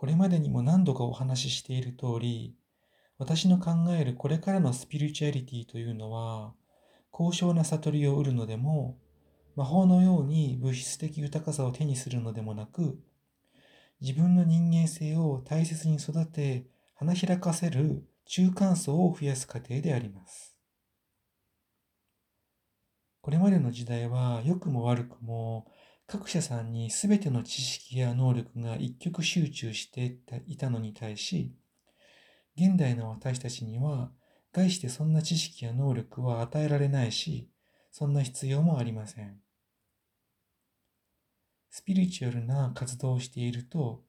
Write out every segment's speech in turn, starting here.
これまでにも何度かお話ししている通り、私の考えるこれからのスピリチュアリティというのは、高尚な悟りを得るのでも、魔法のように物質的豊かさを手にするのでもなく、自分の人間性を大切に育て、花開かせる中間層を増やす過程であります。これまでの時代は良くも悪くも各社さんに全ての知識や能力が一極集中していたのに対し、現代の私たちには概してそんな知識や能力は与えられないし、そんな必要もありません。スピリチュアルな活動をしていると、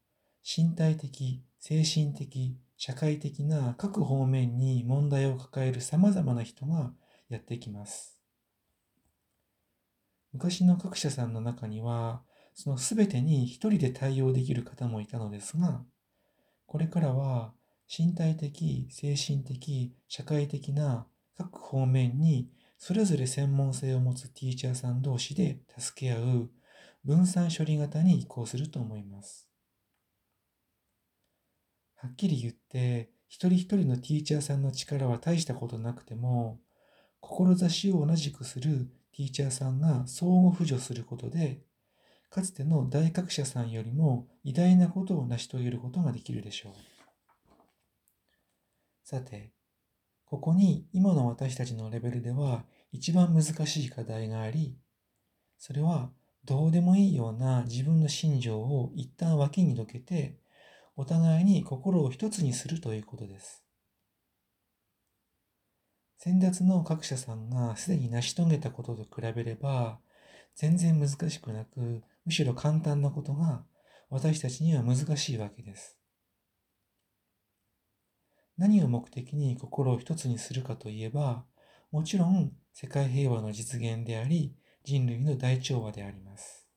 身体的、精神的、社会的な各方面に問題を抱える様々な人がやってきます。昔の各社さんの中には、その全てに一人で対応できる方もいたのですが、これからは身体的、精神的、社会的な各方面にそれぞれ専門性を持つティーチャーさん同士で助け合う分散処理型に移行すると思います。はっきり言って、一人一人のティーチャーさんの力は大したことなくても、志を同じくするティーチャーさんが相互扶助することで、かつての大学者さんよりも偉大なことを成し遂げることができるでしょう。さて、ここに今の私たちのレベルでは一番難しい課題があり、それはどうでもいいような自分の心情を一旦脇にどけて、お互いに心を一つにするということです。先達の各社さんがすでに成し遂げたことと比べれば、全然難しくなく、むしろ簡単なことが私たちには難しいわけです。何を目的に心を一つにするかといえば、もちろん世界平和の実現であり、人類の大調和であります。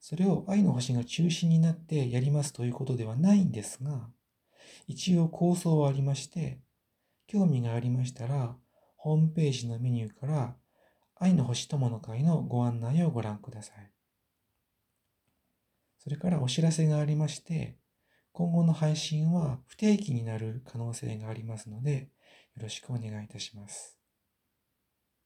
それを愛の星が中心になってやりますということではないんですが、一応構想はありまして、興味がありましたら、ホームページのメニューから愛の星友の会のご案内をご覧ください。それからお知らせがありまして、今後の配信は不定期になる可能性がありますので、よろしくお願いいたします。